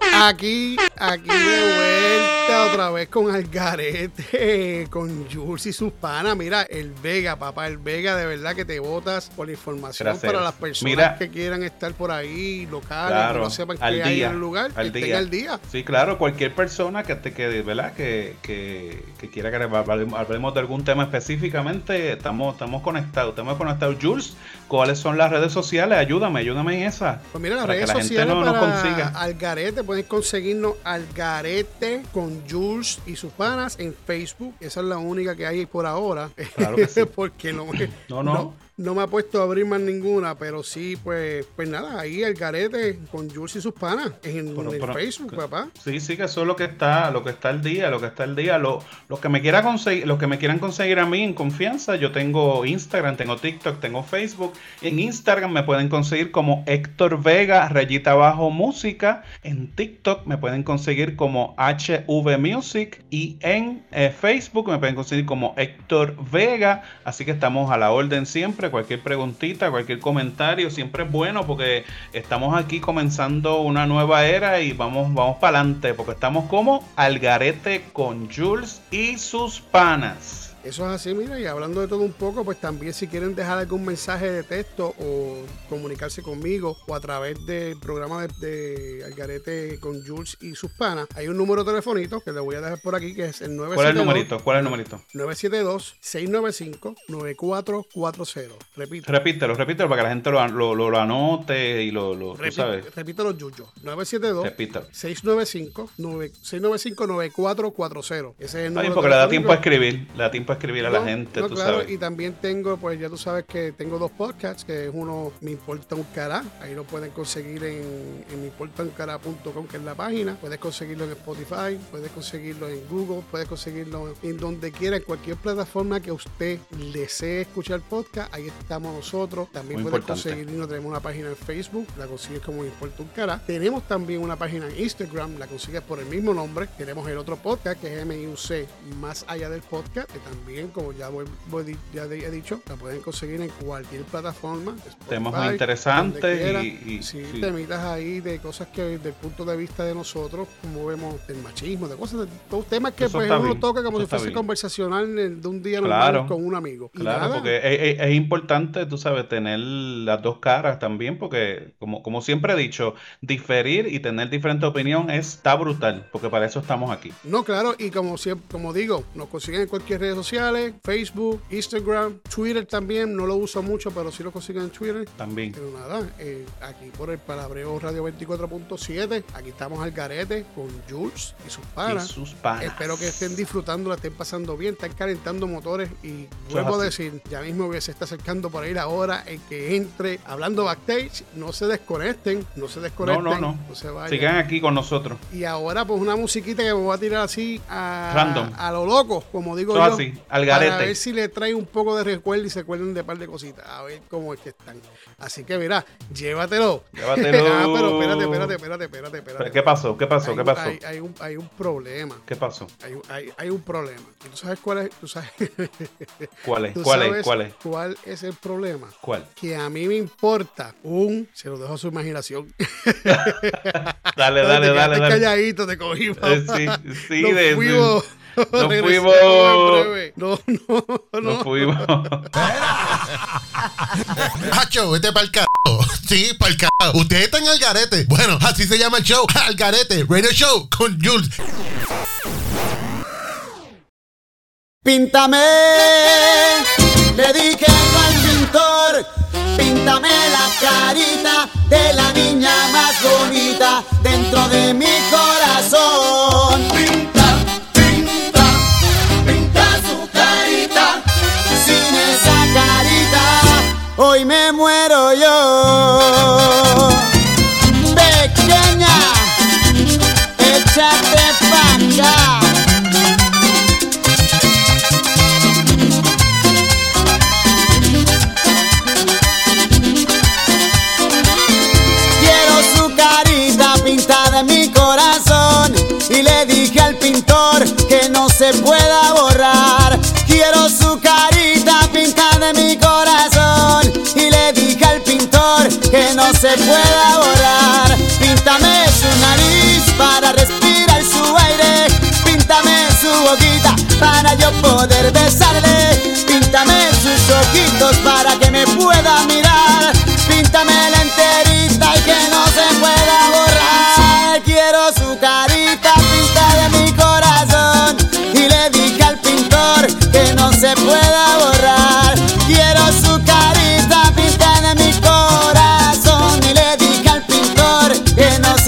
Aquí, aquí de vuelta otra vez con Algarete, con Jules y sus panas. Mira, el Vega, papá, el Vega, de verdad que te botas por la información para las personas que quieran estar por ahí, locales, que no sepan qué hay en el lugar, al día. al día. Sí, claro, cualquier persona que te quede, ¿verdad? Que, que, que quiera que hablemos de algún tema específicamente, estamos, estamos conectados, estamos conectados. Jules, ¿cuáles son las redes sociales? Ayúdame, ayúdame en esa. Pues mira, las redes sociales no, para Algarete pueden conseguirnos al garete con Jules y sus panas en Facebook. Esa es la única que hay por ahora. Claro que sí. Porque no, no, no no me ha puesto a abrir más ninguna, pero sí, pues, pues nada, ahí el garete con Jules y sus panas en, Facebook, papá. Sí, sí, que eso es lo que está, lo que está el día, lo que está el día. Lo, los que me quiera conseguir, los que me quieran conseguir a mí en confianza, yo tengo Instagram, tengo TikTok, tengo Facebook. En Instagram me pueden conseguir como Héctor Vega, rayita abajo música. En TikTok me pueden conseguir como HV Music. Y en eh, Facebook me pueden conseguir como Héctor Vega. Así que estamos a la orden siempre cualquier preguntita, cualquier comentario, siempre es bueno porque estamos aquí comenzando una nueva era y vamos, vamos para adelante porque estamos como al garete con Jules y sus panas. Eso es así, mira, y hablando de todo un poco, pues también si quieren dejar algún mensaje de texto o comunicarse conmigo o a través del programa de, Algarete con Jules y sus panas, hay un número telefonito que le voy a dejar por aquí que es el 972. ¿Cuál es el numerito? ¿Cuál es el numerito? 972-695-9440. Repito. Repítelo, repítelo para que la gente lo, lo, anote y lo, lo sabes. Repítelo, Yuyo. 972-695-9440. Ese es el número. Ay, porque le da tiempo a escribir. Le da tiempo a escribir a la gente, tú sabes. Y también tengo, pues ya tú sabes que tengo dos podcasts, que es uno Me Importa un Cara, ahí lo pueden conseguir en, en meimportauncara.com, que es la página. Puedes conseguirlo en Spotify, puedes conseguirlo en Google, puedes conseguirlo en donde quiera, en cualquier plataforma que usted desee escuchar podcast, ahí estamos nosotros. También puedes conseguirlo, tenemos una página en Facebook, la consigues como Me Importa un Cara. Tenemos también una página en Instagram, la consigues por el mismo nombre. Tenemos el otro podcast, que es MIUC, más allá del podcast, que también también, como ya, voy, ya he dicho, la pueden conseguir en cualquier plataforma. Temas muy interesantes y, sí, temitas ahí de cosas que desde el punto de vista de nosotros, como vemos el machismo, de cosas, de todos temas que pues, uno toca como si fuese conversacional de un día normal con un amigo. claro, porque es, importante, tú sabes, tener las dos caras también, porque como, como siempre he dicho, diferir y tener diferente opinión está brutal, porque para eso estamos aquí. No, claro, y como siempre, como digo, nos consiguen en cualquier red social Facebook, Instagram, Twitter también. No lo uso mucho, pero sí lo consiguen en Twitter. También. Pero nada, eh, aquí por el Palabreo Radio 24.7. Aquí estamos al garete con Jules y sus panas. Espero que estén disfrutando, la estén pasando bien, están calentando motores. Y vuelvo a decir, ya mismo que se está acercando por ahí la hora en que entre hablando backstage. No se desconecten, no se desconecten. No, no, no. Sigan aquí con nosotros. Y ahora, pues una musiquita que me voy a tirar así a, Random. a lo loco, como digo yo. Así. Al garete. Para ver si le trae un poco de recuerdo y se acuerdan de un par de cositas. A ver cómo es que están. Así que mira, llévatelo. Llévatelo. ah, pero espérate, espérate, espérate, espérate, espérate. ¿Qué pasó? ¿Qué pasó? ¿Qué pasó? Hay, hay, un, hay un problema. ¿Qué pasó? Hay, un problema. ¿Y tú sabes cuál es? ¿Tú sabes? ¿Cuál es? ¿Cuál es? ¿Cuál es? ¿Cuál es el problema? ¿Cuál? Que a mí me importa un... Se lo dejo a su imaginación. dale, dale, dale, dale. calladito, te cogí. Eh, sí, sí. de, fuimos... Nos fuimos. No, no, no. Nos fuimos. Hacho, vete para el carajo. Sí, para el carajo. Ustedes están al garete. Bueno, así se llama el show. Al garete. Radio Show con Jules. Píntame, le dije al pintor, píntame la carita de la niña más bonita dentro de mi corazón. Hoy me muero yo. Pequeña, échate pa' Quiero su carita pintada en mi corazón y le dije al pintor que no se pueda que no se pueda borrar. Píntame su nariz para respirar su aire. Píntame su boquita para yo poder besarle. Píntame sus ojitos para que me pueda mirar.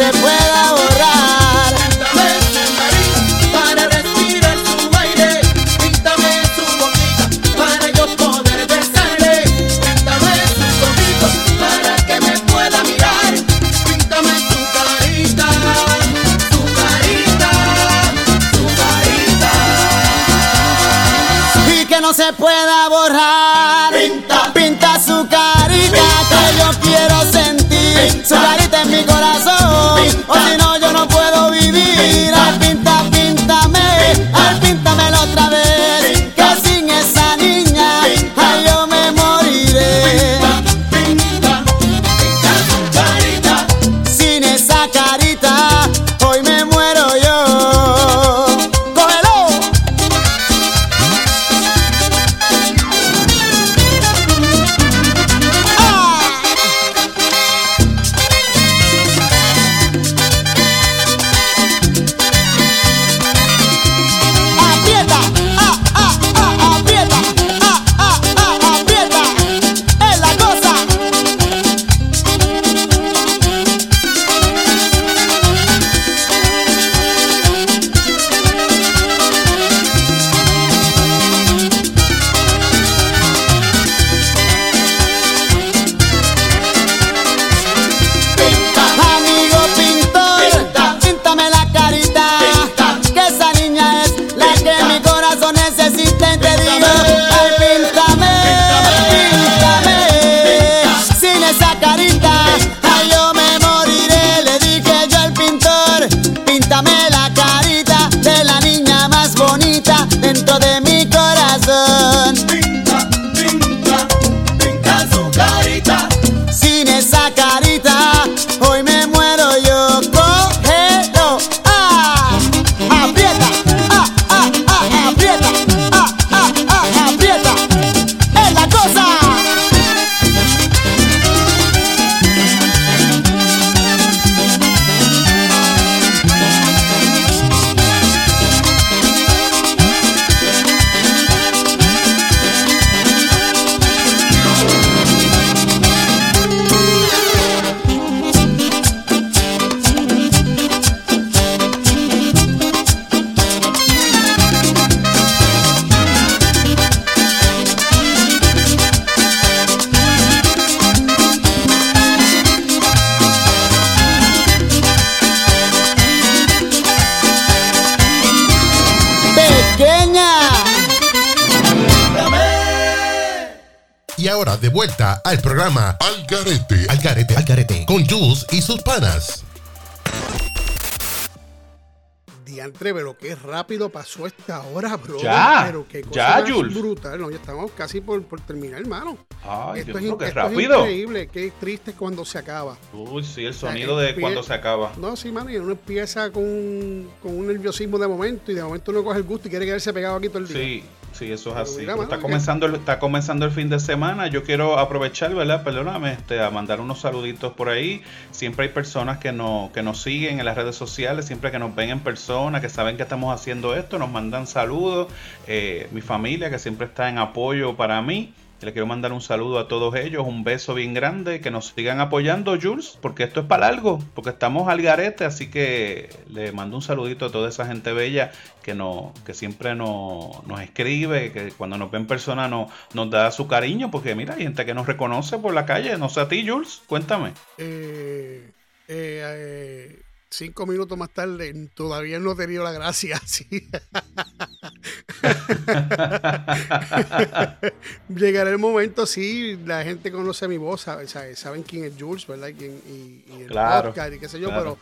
Se pueda borrar. Píntame su nariz para respirar su aire. Píntame su boquita para yo poder besarle. Píntame sus ojitos para que me pueda mirar. Píntame su carita, su carita, su carita. y que no se pueda borrar. Pinta. pinta su carita que yo quiero sentir. Su Garete, Al Garete, Al Garete, con Jules y sus panas. Diantre, pero qué rápido pasó esta hora, bro. Ya, pero qué cosa ya, Jules. brutal. No, ya estamos casi por, por terminar, hermano. Ay, esto Dios es, mío, qué esto es rápido. increíble, qué triste cuando se acaba. Uy, sí, el sea, sonido de empie- cuando se acaba. No, sí, mano, y uno empieza con, un- con un nerviosismo de momento y de momento uno coge el gusto y quiere quedarse pegado aquí todo el día. Sí, sí, eso es Pero así. mira, mano, está comenzando, el, está comenzando el fin de semana. Yo quiero aprovechar, ¿verdad? Perdóname, este, a mandar unos saluditos por ahí. Siempre hay personas que, no, que nos siguen en las redes sociales, siempre que nos ven en persona, que saben que estamos haciendo esto, nos mandan saludos. Eh, mi familia, que siempre está en apoyo para mí. Le quiero mandar un saludo a todos ellos, un beso bien grande, que nos sigan apoyando, Jules, porque esto es para algo, porque estamos al garete, así que le mando un saludito a toda esa gente bella que, no, que siempre nos, nos escribe, que cuando nos ve en persona no, nos da su cariño, porque mira, hay gente que nos reconoce por la calle, no sé a ti, Jules, cuéntame. Eh, eh, eh cinco minutos más tarde todavía no he tenido la gracia. Sí. Llegará el momento, sí, la gente conoce mi voz, saben quién es Jules, ¿verdad? Y, y, el podcast y qué sé yo, pero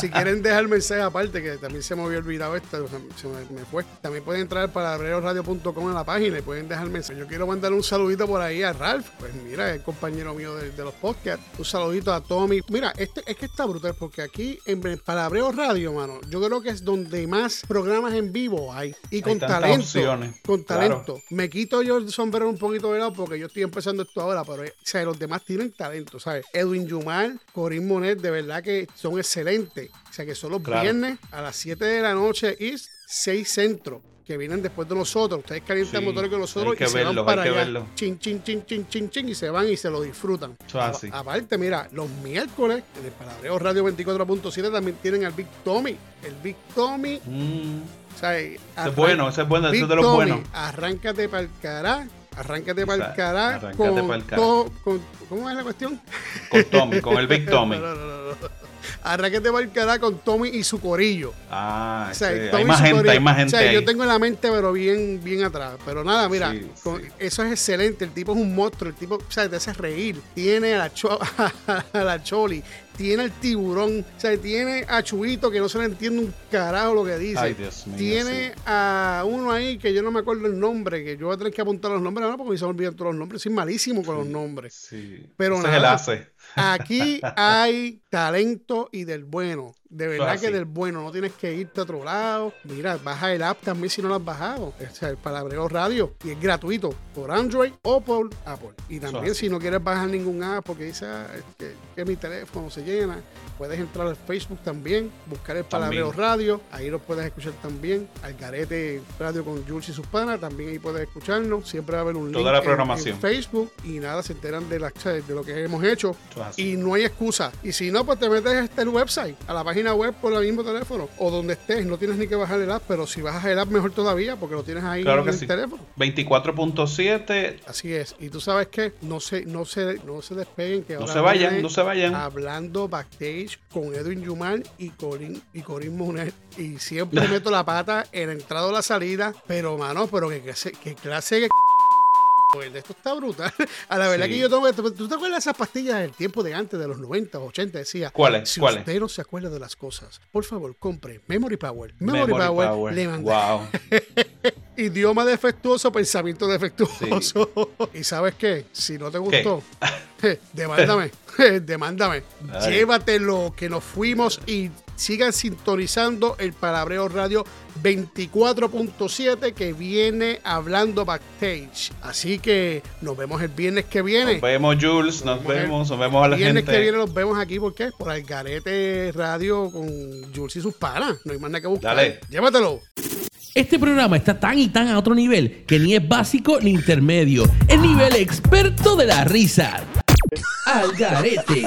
si quieren dejar mensaje aparte, que también se me había olvidado esto, se me, fue. También pueden entrar para abreroradio.com en la página y pueden dejar mensaje. Yo quiero mandar un saludito por ahí a Ralph, pues mira, el compañero mío de, los podcasts. Un saludito a Tommy. Mira, este, es que está brutal porque aquí en Palabreo Radio, mano, yo creo que es donde más programas en vivo hay. Y con talento. Con talento. Me quito yo el sombrero un poquito de lado porque yo estoy empezando esto ahora, pero o los demás tienen talento, ¿sabes? Edwin Yumal, Corín Monet, de verdad que son excelentes. O sea, que son los viernes a las 7 de la noche y 6 centro que vienen después de nosotros. Ustedes calientan motores con nosotros y se van para allá. Chin, chin, chin, chin, chin, chin, y se van y se lo disfrutan. aparte, mira, los miércoles en el Palabreo Radio 24.7 también tienen al Big Tommy. El Big Tommy. Mm. O sea, ese es bueno, ese es bueno, ese es de los buenos. Arráncate para el cará. Arráncate para el cará. Con, con, ¿Cómo es la cuestión? Con Tommy, con el Big Tommy. no, no, no, Arráquete para el cara con Tommy y su corillo. Ah, hay más gente, hay más gente. O sea, yo tengo la mente, pero bien, bien atrás. Pero nada, mira, eso es excelente. El tipo es un monstruo. El tipo, o sea, te hace reír. Tiene a la, a la Choli, tiene el tiburón, o sea, tiene a Chubito que no se le entiende un carajo lo que dice. Ay, Dios mío, tiene a uno ahí que yo no me acuerdo el nombre, que yo voy a tener que apuntar los nombres ahora porque se me olvidan todos los nombres. Soy malísimo con los nombres. Sí. Pero nada, hace. Aquí hay talento y del bueno. De verdad que del bueno, no tienes que irte a otro lado. Mira, baja el app también si no lo has bajado. O sea, el Palabreo Radio. Y es gratuito por Android o por Apple. Y también si no quieres bajar ningún app porque dice ah, que, que, mi teléfono se llena, puedes entrar al Facebook también, buscar el Palabreo Radio. Ahí lo puedes escuchar también. Al Garete Radio con Jules y sus panas. También ahí puedes escucharnos. Siempre va a haber un Toda la programación. En, Facebook. Y nada, se enteran de, la, de lo que hemos hecho. Y no hay excusa. Y si no, pues te metes a este website, a la página web por el mismo teléfono o donde estés. No tienes ni que bajar el app, pero si bajas el app, mejor todavía porque lo tienes ahí en el teléfono. 24.7. Así es. Y tú sabes que no se, no se, no se despeguen. Que no se vayan, no se vayan. Hablando backstage con Edwin Yumal y Corín, y Corín Monet. Y siempre meto la pata en la entrada o la salida. Pero, mano, pero que, que, que clase pues esto está brutal. A la verdad que yo tengo. ¿Tú te acuerdas de esas pastillas del tiempo de antes, de los 90 o 80? Decía. ¿Cuáles? Si ¿Cuál usted no se acuerda de las cosas, por favor, compre Memory Power. Memory, Power, Wow. Idioma defectuoso, pensamiento defectuoso. ¿Y sabes qué? Si no te gustó, demándame. demándame. Llévatelo, que nos fuimos y sigan sintonizando el Palabreo Radio 24.7 que viene hablando backstage. Así que nos vemos el viernes que viene. Nos vemos, Jules. Nos, vemos, nos vemos a la gente. El viernes que viene nos vemos aquí, ¿por qué? Por Algarete Radio con Jules y sus panas. No hay más nada que buscar. Dale. Llévatelo. Este programa está tan y tan a otro nivel que ni es básico ni intermedio. Es nivel experto de la risa. Algarete.